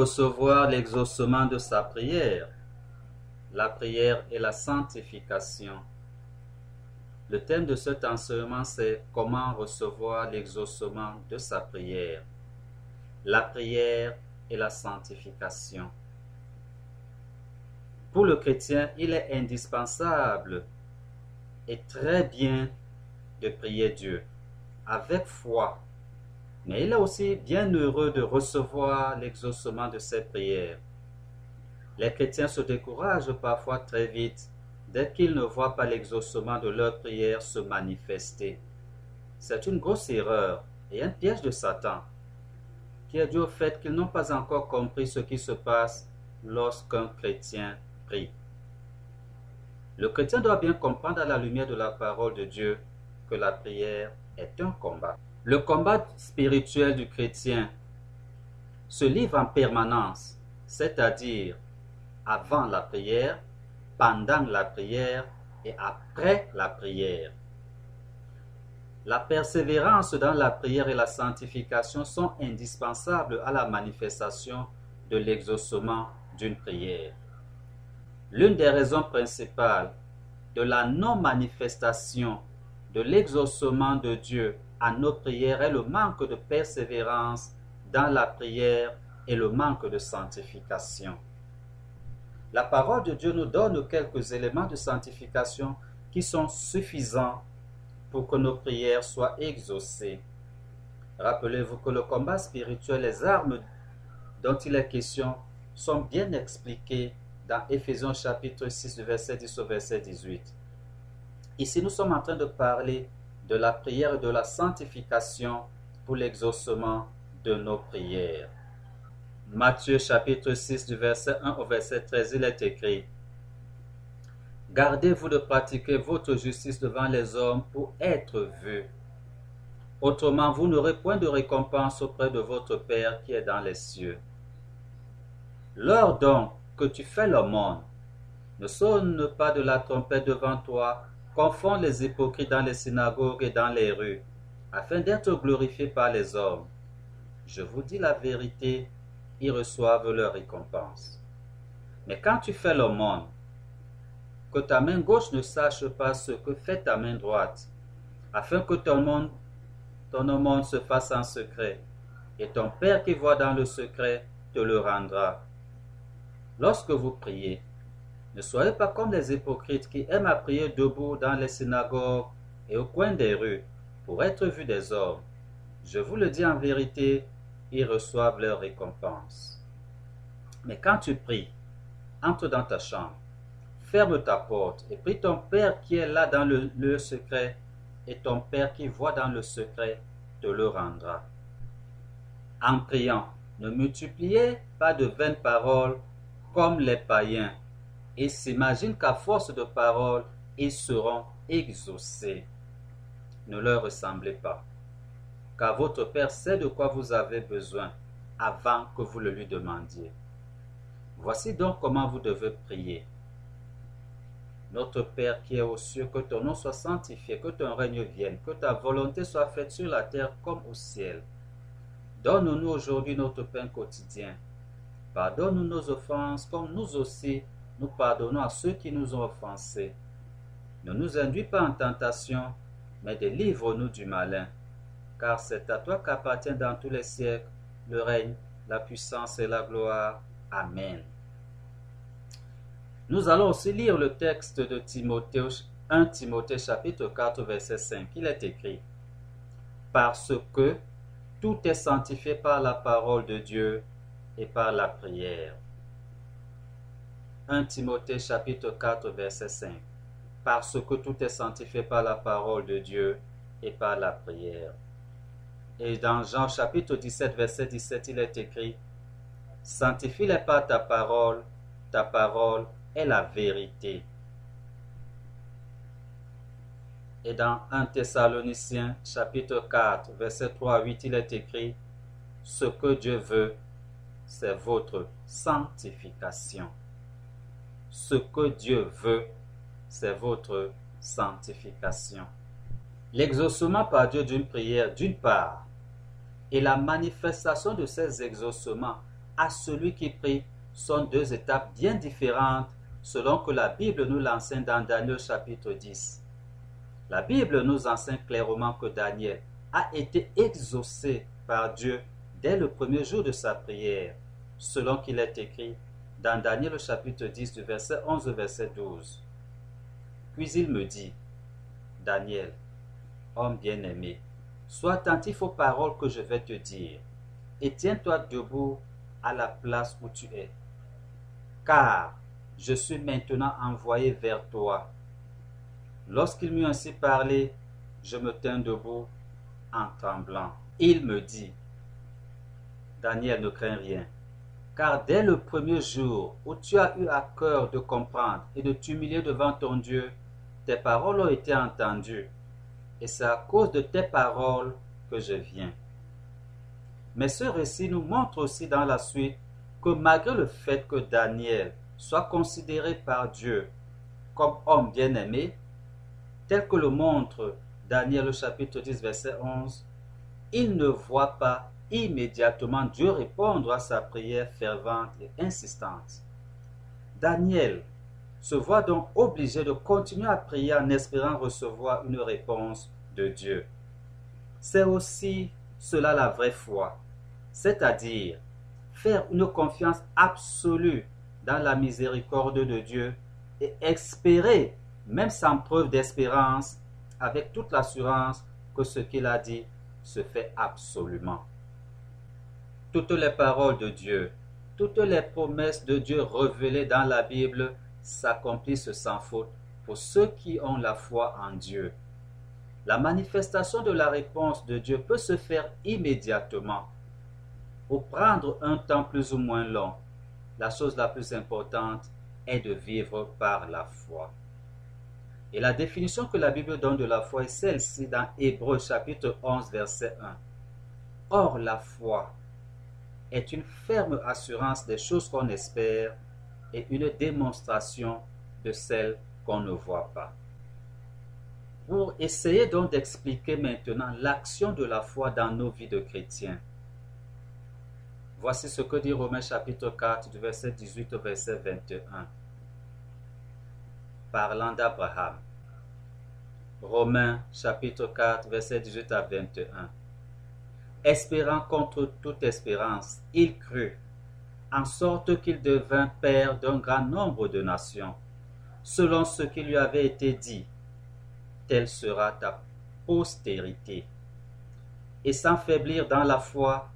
Recevoir l'exaucement de sa prière La prière et la sanctification. Le thème de cet enseignement, c'est comment recevoir l'exaucement de sa prière. La prière et la sanctification. Pour le chrétien, il est indispensable et très bien de prier Dieu avec foi mais il est aussi bien heureux de recevoir l'exaucement de ses prières. Les chrétiens se découragent parfois très vite dès qu'ils ne voient pas l'exaucement de leurs prières se manifester. C'est une grosse erreur et un piège de Satan, qui est dû au fait qu'ils n'ont pas encore compris ce qui se passe lorsqu'un chrétien prie. Le chrétien doit bien comprendre à la lumière de la parole de Dieu que la prière est un combat. Le combat spirituel du chrétien se livre en permanence, c'est-à-dire avant la prière, pendant la prière et après la prière. La persévérance dans la prière et la sanctification sont indispensables à la manifestation de l'exaucement d'une prière. L'une des raisons principales de la non-manifestation de l'exaucement de Dieu à nos prières est le manque de persévérance dans la prière et le manque de sanctification. La parole de Dieu nous donne quelques éléments de sanctification qui sont suffisants pour que nos prières soient exaucées. Rappelez-vous que le combat spirituel, les armes dont il est question, sont bien expliquées dans Éphésiens chapitre 6, verset 10 au verset 18. Ici, nous sommes en train de parler de la prière et de la sanctification pour l'exaucement de nos prières. Matthieu chapitre 6 du verset 1 au verset 13, il est écrit Gardez-vous de pratiquer votre justice devant les hommes pour être vus. Autrement, vous n'aurez point de récompense auprès de votre Père qui est dans les cieux. Lors donc que tu fais l'aumône, ne sonne pas de la trompette devant toi, confond les hypocrites dans les synagogues et dans les rues, afin d'être glorifiés par les hommes. Je vous dis la vérité, ils reçoivent leur récompense. Mais quand tu fais l'aumône, que ta main gauche ne sache pas ce que fait ta main droite, afin que ton monde, se fasse en secret, et ton Père qui voit dans le secret te le rendra. Lorsque vous priez, ne soyez pas comme les hypocrites qui aiment à prier debout dans les synagogues et au coin des rues pour être vus des hommes. Je vous le dis en vérité, ils reçoivent leur récompense. Mais quand tu pries, entre dans ta chambre, ferme ta porte et prie ton Père qui est là dans le lieu secret, et ton Père qui voit dans le secret te le rendra. En priant, ne multipliez pas de vaines paroles comme les païens et s'imaginent qu'à force de paroles, ils seront exaucés. Ne leur ressemblez pas, car votre Père sait de quoi vous avez besoin avant que vous le lui demandiez. Voici donc comment vous devez prier. Notre Père qui est aux cieux, que ton nom soit sanctifié, que ton règne vienne, que ta volonté soit faite sur la terre comme au ciel. Donne-nous aujourd'hui notre pain quotidien. Pardonne-nous nos offenses comme nous aussi nous pardonnons à ceux qui nous ont offensés. Ne nous induis pas en tentation, mais délivre-nous du malin. Car c'est à toi qu'appartient dans tous les siècles le règne, la puissance et la gloire. Amen. Nous allons aussi lire le texte de Timothée, 1 Timothée chapitre 4 verset 5. Il est écrit Parce que tout est sanctifié par la parole de Dieu et par la prière. 1 Timothée chapitre 4 verset 5. Parce que tout est sanctifié par la parole de Dieu et par la prière. Et dans Jean chapitre 17 verset 17, il est écrit, Sanctifie-les par ta parole, ta parole est la vérité. Et dans 1 Thessaloniciens chapitre 4 verset 3 à 8, il est écrit, Ce que Dieu veut, c'est votre sanctification. Ce que Dieu veut, c'est votre sanctification. L'exaucement par Dieu d'une prière, d'une part, et la manifestation de ces exaucements à celui qui prie sont deux étapes bien différentes selon que la Bible nous l'enseigne dans Daniel chapitre 10. La Bible nous enseigne clairement que Daniel a été exaucé par Dieu dès le premier jour de sa prière, selon qu'il est écrit dans Daniel chapitre 10 du verset 11 au verset 12. Puis il me dit, Daniel, homme bien-aimé, sois attentif aux paroles que je vais te dire, et tiens-toi debout à la place où tu es. Car je suis maintenant envoyé vers toi. Lorsqu'il m'eut ainsi parlé, je me tins debout en tremblant. Il me dit, Daniel, ne crains rien, car dès le premier jour où tu as eu à cœur de comprendre et de t'humilier devant ton Dieu, tes paroles ont été entendues, et c'est à cause de tes paroles que je viens. Mais ce récit nous montre aussi dans la suite que malgré le fait que Daniel soit considéré par Dieu comme homme bien-aimé, tel que le montre Daniel au chapitre 10 verset 11, il ne voit pas immédiatement Dieu répondre à sa prière fervente et insistante. Daniel se voit donc obligé de continuer à prier en espérant recevoir une réponse de Dieu. C'est aussi cela la vraie foi, c'est-à-dire faire une confiance absolue dans la miséricorde de Dieu et espérer, même sans preuve d'espérance, avec toute l'assurance que ce qu'il a dit se fait absolument. Toutes les paroles de Dieu, toutes les promesses de Dieu révélées dans la Bible s'accomplissent sans faute pour ceux qui ont la foi en Dieu. La manifestation de la réponse de Dieu peut se faire immédiatement ou prendre un temps plus ou moins long la chose la plus importante est de vivre par la foi. Et la définition que la Bible donne de la foi est celle-ci dans Hébreu chapitre 11 verset 1. Or la foi est une ferme assurance des choses qu'on espère et une démonstration de celles qu'on ne voit pas. Pour essayer donc d'expliquer maintenant l'action de la foi dans nos vies de chrétiens, Voici ce que dit Romains chapitre 4 du verset 18 au verset 21. Parlant d'Abraham. Romains chapitre 4 verset 18 à 21. Espérant contre toute espérance, il crut, en sorte qu'il devint père d'un grand nombre de nations, selon ce qui lui avait été dit. Telle sera ta postérité. Et sans faiblir dans la foi,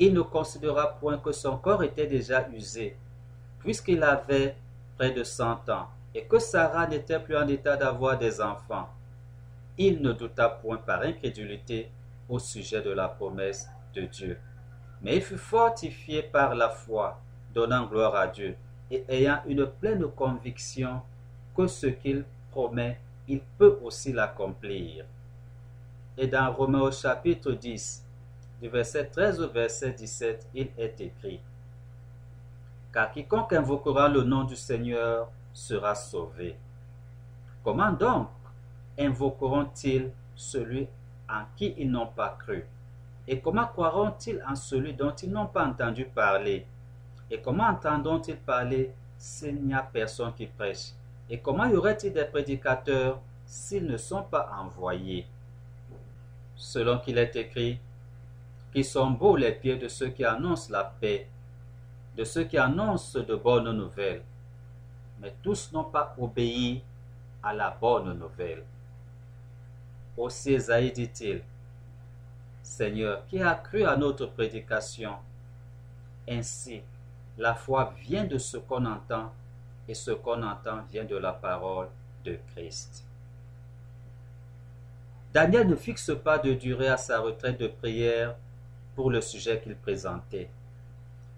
il ne considéra point que son corps était déjà usé, puisqu'il avait près de cent ans, et que Sarah n'était plus en état d'avoir des enfants. Il ne douta point par incrédulité au sujet de la promesse de Dieu. Mais il fut fortifié par la foi, donnant gloire à Dieu, et ayant une pleine conviction que ce qu'il promet, il peut aussi l'accomplir. Et dans Romains au chapitre 10, du verset 13 au verset 17, il est écrit Car quiconque invoquera le nom du Seigneur sera sauvé. Comment donc invoqueront-ils celui en qui ils n'ont pas cru Et comment croiront-ils en celui dont ils n'ont pas entendu parler? Et comment entendront-ils parler s'il n'y a personne qui prêche? Et comment y aurait-il des prédicateurs s'ils ne sont pas envoyés? Selon qu'il est écrit, qui sont beaux les pieds de ceux qui annoncent la paix, de ceux qui annoncent de bonnes nouvelles. Mais tous n'ont pas obéi à la bonne nouvelle. Aussi Esaïe dit-il, Seigneur, qui a cru à notre prédication Ainsi, la foi vient de ce qu'on entend, et ce qu'on entend vient de la parole de Christ. Daniel ne fixe pas de durée à sa retraite de prière pour le sujet qu'il présentait.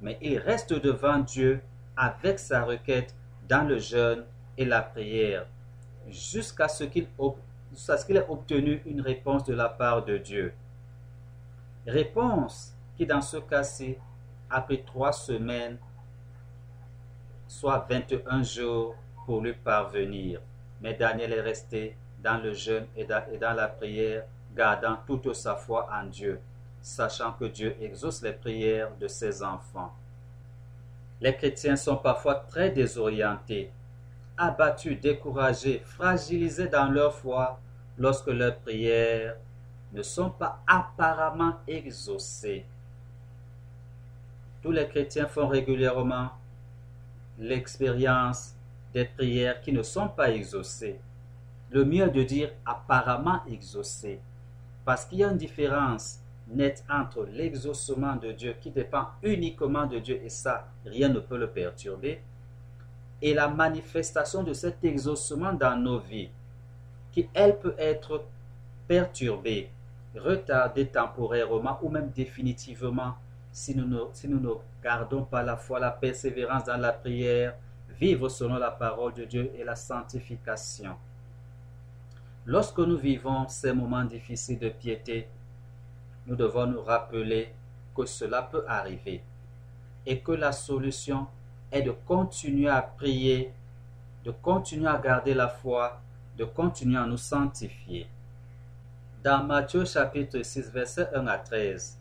Mais il reste devant Dieu avec sa requête dans le jeûne et la prière jusqu'à ce qu'il ait obtenu une réponse de la part de Dieu. Réponse qui dans ce cas-ci a pris trois semaines, soit 21 jours pour lui parvenir. Mais Daniel est resté dans le jeûne et dans la prière, gardant toute sa foi en Dieu sachant que Dieu exauce les prières de ses enfants. Les chrétiens sont parfois très désorientés, abattus, découragés, fragilisés dans leur foi lorsque leurs prières ne sont pas apparemment exaucées. Tous les chrétiens font régulièrement l'expérience des prières qui ne sont pas exaucées. Le mieux de dire apparemment exaucées, parce qu'il y a une différence nette entre l'exaucement de Dieu qui dépend uniquement de Dieu et ça, rien ne peut le perturber, et la manifestation de cet exaucement dans nos vies, qui elle peut être perturbée, retardée temporairement ou même définitivement si nous, ne, si nous ne gardons pas la foi, la persévérance dans la prière, vivre selon la parole de Dieu et la sanctification. Lorsque nous vivons ces moments difficiles de piété, nous devons nous rappeler que cela peut arriver et que la solution est de continuer à prier, de continuer à garder la foi, de continuer à nous sanctifier. Dans Matthieu chapitre 6, verset 1 à 13,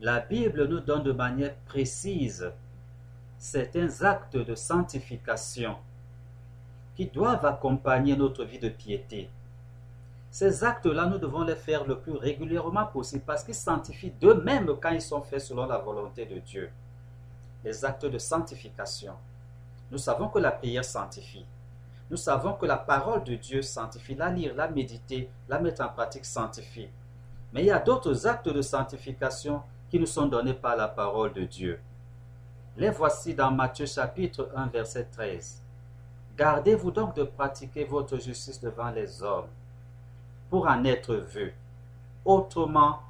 la Bible nous donne de manière précise certains actes de sanctification qui doivent accompagner notre vie de piété. Ces actes-là, nous devons les faire le plus régulièrement possible parce qu'ils sanctifient d'eux-mêmes quand ils sont faits selon la volonté de Dieu. Les actes de sanctification. Nous savons que la prière sanctifie. Nous savons que la parole de Dieu sanctifie. La lire, la méditer, la mettre en pratique sanctifie. Mais il y a d'autres actes de sanctification qui nous sont donnés par la parole de Dieu. Les voici dans Matthieu chapitre 1 verset 13. Gardez-vous donc de pratiquer votre justice devant les hommes pour en être vu. Autrement,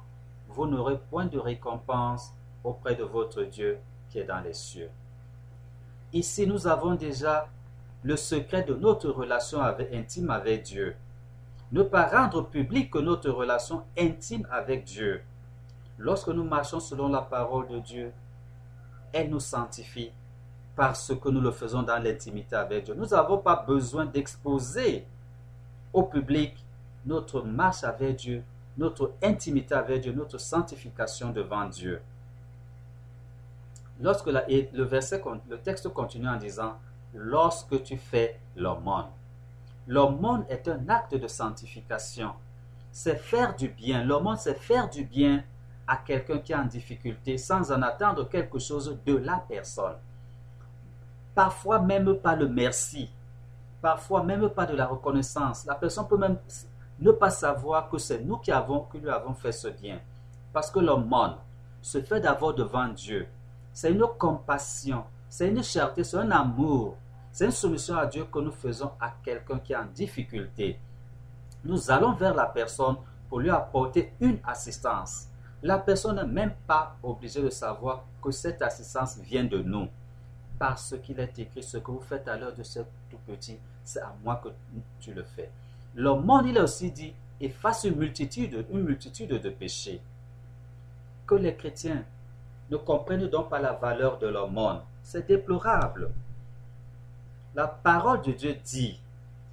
vous n'aurez point de récompense auprès de votre Dieu qui est dans les cieux. Ici, nous avons déjà le secret de notre relation intime avec Dieu. Ne pas rendre public notre relation intime avec Dieu. Lorsque nous marchons selon la parole de Dieu, elle nous sanctifie parce que nous le faisons dans l'intimité avec Dieu. Nous n'avons pas besoin d'exposer au public notre marche avec Dieu, notre intimité avec Dieu, notre sanctification devant Dieu. Lorsque le, verset, le texte continue en disant, lorsque tu fais l'aumône. L'aumône est un acte de sanctification. C'est faire du bien. L'aumône, c'est faire du bien à quelqu'un qui est en difficulté sans en attendre quelque chose de la personne. Parfois même pas le merci, parfois même pas de la reconnaissance. La personne peut même ne pas savoir que c'est nous qui, avons, qui lui avons fait ce bien. Parce que l'homme se fait d'avoir devant Dieu. C'est une compassion, c'est une charité, c'est un amour, c'est une soumission à Dieu que nous faisons à quelqu'un qui est en difficulté. Nous allons vers la personne pour lui apporter une assistance. La personne n'est même pas obligée de savoir que cette assistance vient de nous. Parce qu'il est écrit, ce que vous faites à l'heure de ce tout petit, c'est à moi que tu le fais. Le monde, il a aussi dit, efface une multitude, une multitude de péchés. Que les chrétiens ne comprennent donc pas la valeur de leur monde. C'est déplorable. La parole de Dieu dit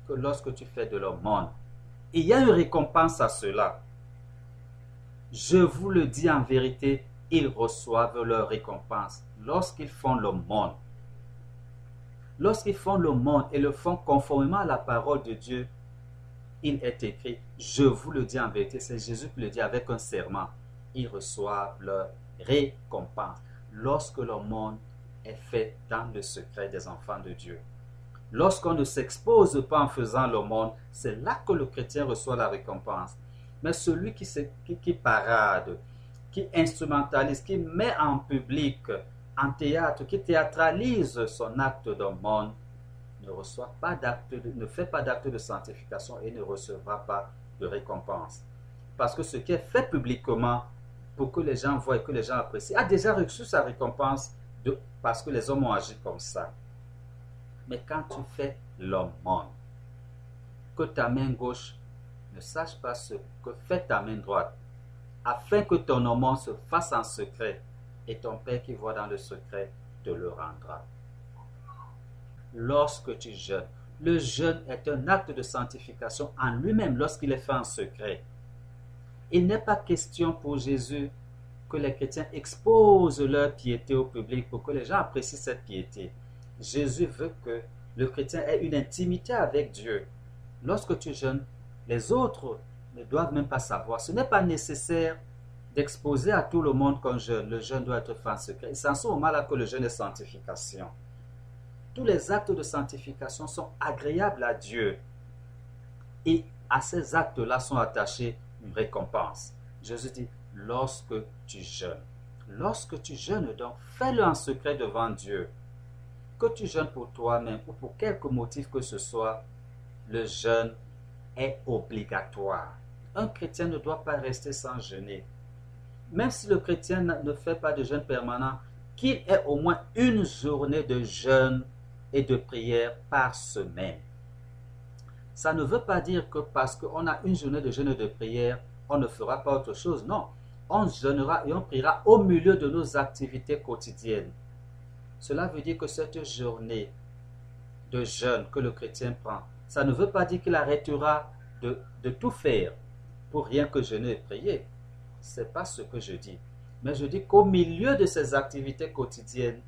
que lorsque tu fais de leur monde, il y a une récompense à cela. Je vous le dis en vérité, ils reçoivent leur récompense lorsqu'ils font monde. Lorsqu'ils font monde et le font conformément à la parole de Dieu, il est écrit, je vous le dis en vérité, c'est Jésus qui le dit avec un serment, ils reçoivent leur récompense lorsque le monde est fait dans le secret des enfants de Dieu. Lorsqu'on ne s'expose pas en faisant le monde, c'est là que le chrétien reçoit la récompense. Mais celui qui, qui, parade, qui instrumentalise, qui met en public, en théâtre, qui théâtralise son acte de monde, ne reçoit pas d'acte, ne fait pas d'acte de sanctification et ne recevra pas de récompense. Parce que ce qui est fait publiquement pour que les gens voient et que les gens apprécient a déjà reçu sa récompense de, parce que les hommes ont agi comme ça. Mais quand tu fais l'homme que ta main gauche ne sache pas ce que fait ta main droite, afin que ton aumône se fasse en secret, et ton Père qui voit dans le secret te le rendra. Lorsque tu jeûnes, le jeûne est un acte de sanctification en lui-même lorsqu'il est fait en secret. Il n'est pas question pour Jésus que les chrétiens exposent leur piété au public, pour que les gens apprécient cette piété. Jésus veut que le chrétien ait une intimité avec Dieu. Lorsque tu jeûnes, les autres ne doivent même pas savoir. Ce n'est pas nécessaire d'exposer à tout le monde qu'on jeûne. Le jeûne doit être fait en secret. C'est en ce moment-là que le jeûne est sanctification. Tous les actes de sanctification sont agréables à Dieu. Et à ces actes-là sont attachés récompense. Jésus dit, lorsque tu jeûnes, lorsque tu jeûnes donc, fais-le en secret devant Dieu. Que tu jeûnes pour toi-même ou pour quelque motif que ce soit, le jeûne est obligatoire. Un chrétien ne doit pas rester sans jeûner. Même si le chrétien ne fait pas de jeûne permanent, qu'il ait au moins une journée de jeûne et de prière par semaine. Ça ne veut pas dire que parce qu'on a une journée de jeûne et de prière, on ne fera pas autre chose. Non, on jeûnera et on priera au milieu de nos activités quotidiennes. Cela veut dire que cette journée de jeûne que le chrétien prend, ça ne veut pas dire qu'il arrêtera de, tout faire pour rien que jeûner et prier. Ce n'est pas ce que je dis. Mais je dis qu'au milieu de ses activités quotidiennes,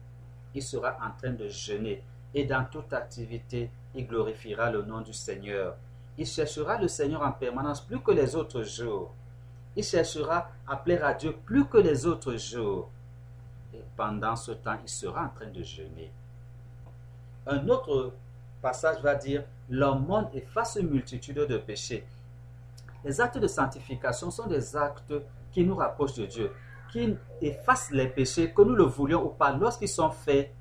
il sera en train de jeûner. Et dans toute activité, il glorifiera le nom du Seigneur. Il cherchera le Seigneur en permanence plus que les autres jours. Il cherchera à plaire à Dieu plus que les autres jours. Et pendant ce temps, il sera en train de jeûner. Un autre passage va dire L'homme efface une multitude de péchés. Les actes de sanctification sont des actes qui nous rapprochent de Dieu, qui effacent les péchés, que nous le voulions ou pas, lorsqu'ils sont faits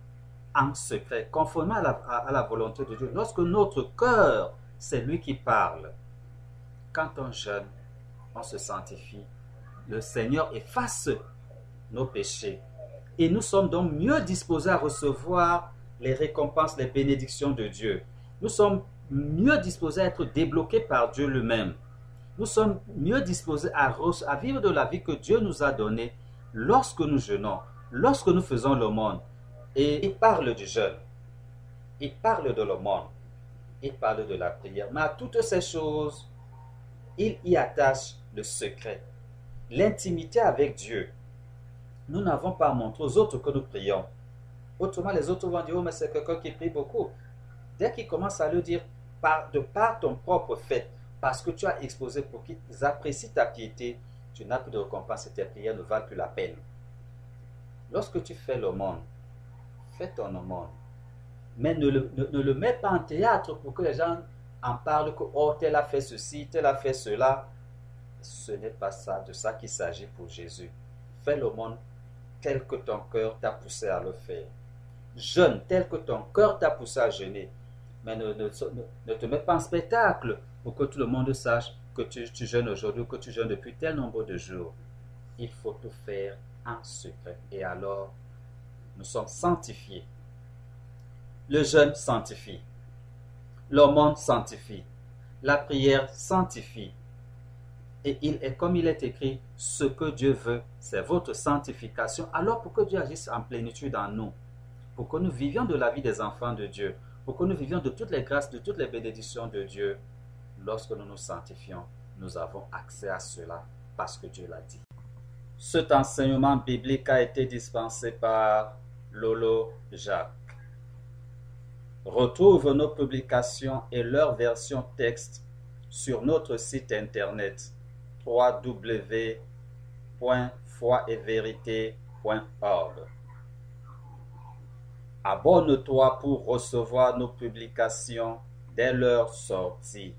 en secret, conformément à la, volonté de Dieu. Lorsque notre cœur, c'est lui qui parle. Quand on jeûne, on se sanctifie. Le Seigneur efface nos péchés. Et nous sommes donc mieux disposés à recevoir les récompenses, les bénédictions de Dieu. Nous sommes mieux disposés à être débloqués par Dieu lui-même. Nous sommes mieux disposés à, à vivre de la vie que Dieu nous a donnée lorsque nous jeûnons, lorsque nous faisons le monde. Et il parle du jeûne, il parle de l'aumône, il parle de la prière. Mais à toutes ces choses, il y attache le secret, l'intimité avec Dieu. Nous n'avons pas montré aux autres que nous prions. Autrement, les autres vont dire, oh, mais c'est quelqu'un qui prie beaucoup. Dès qu'ils commencent à le dire, par, de par ton propre fait, parce que tu as exposé pour qu'ils apprécient ta piété, tu n'as plus de récompense et tes prières ne valent plus la peine. Lorsque tu fais monde, fais ton aumône. Mais ne le, ne, le, mets pas en théâtre pour que les gens en parlent que oh, tel a fait ceci, tel a fait cela. Ce n'est pas ça, de ça qu'il s'agit pour Jésus. Fais monde tel que ton cœur t'a poussé à le faire. Jeûne tel que ton cœur t'a poussé à jeûner. Mais ne, ne, ne, te mets pas en spectacle pour que tout le monde sache que tu, tu jeûnes aujourd'hui, que tu jeûnes depuis tel nombre de jours. Il faut tout faire en secret. Et alors, nous sommes sanctifiés. Le jeûne sanctifie. L'aumône sanctifie. La prière sanctifie. Et il est comme il est écrit, ce que Dieu veut, c'est votre sanctification. Alors pour que Dieu agisse en plénitude en nous, pour que nous vivions de la vie des enfants de Dieu, pour que nous vivions de toutes les grâces, de toutes les bénédictions de Dieu, lorsque nous nous sanctifions, nous avons accès à cela parce que Dieu l'a dit. Cet enseignement biblique a été dispensé par Lolo Jacques. Retrouve nos publications et leur version texte sur notre site internet www.foietverité.org. Abonne-toi pour recevoir nos publications dès leur sortie.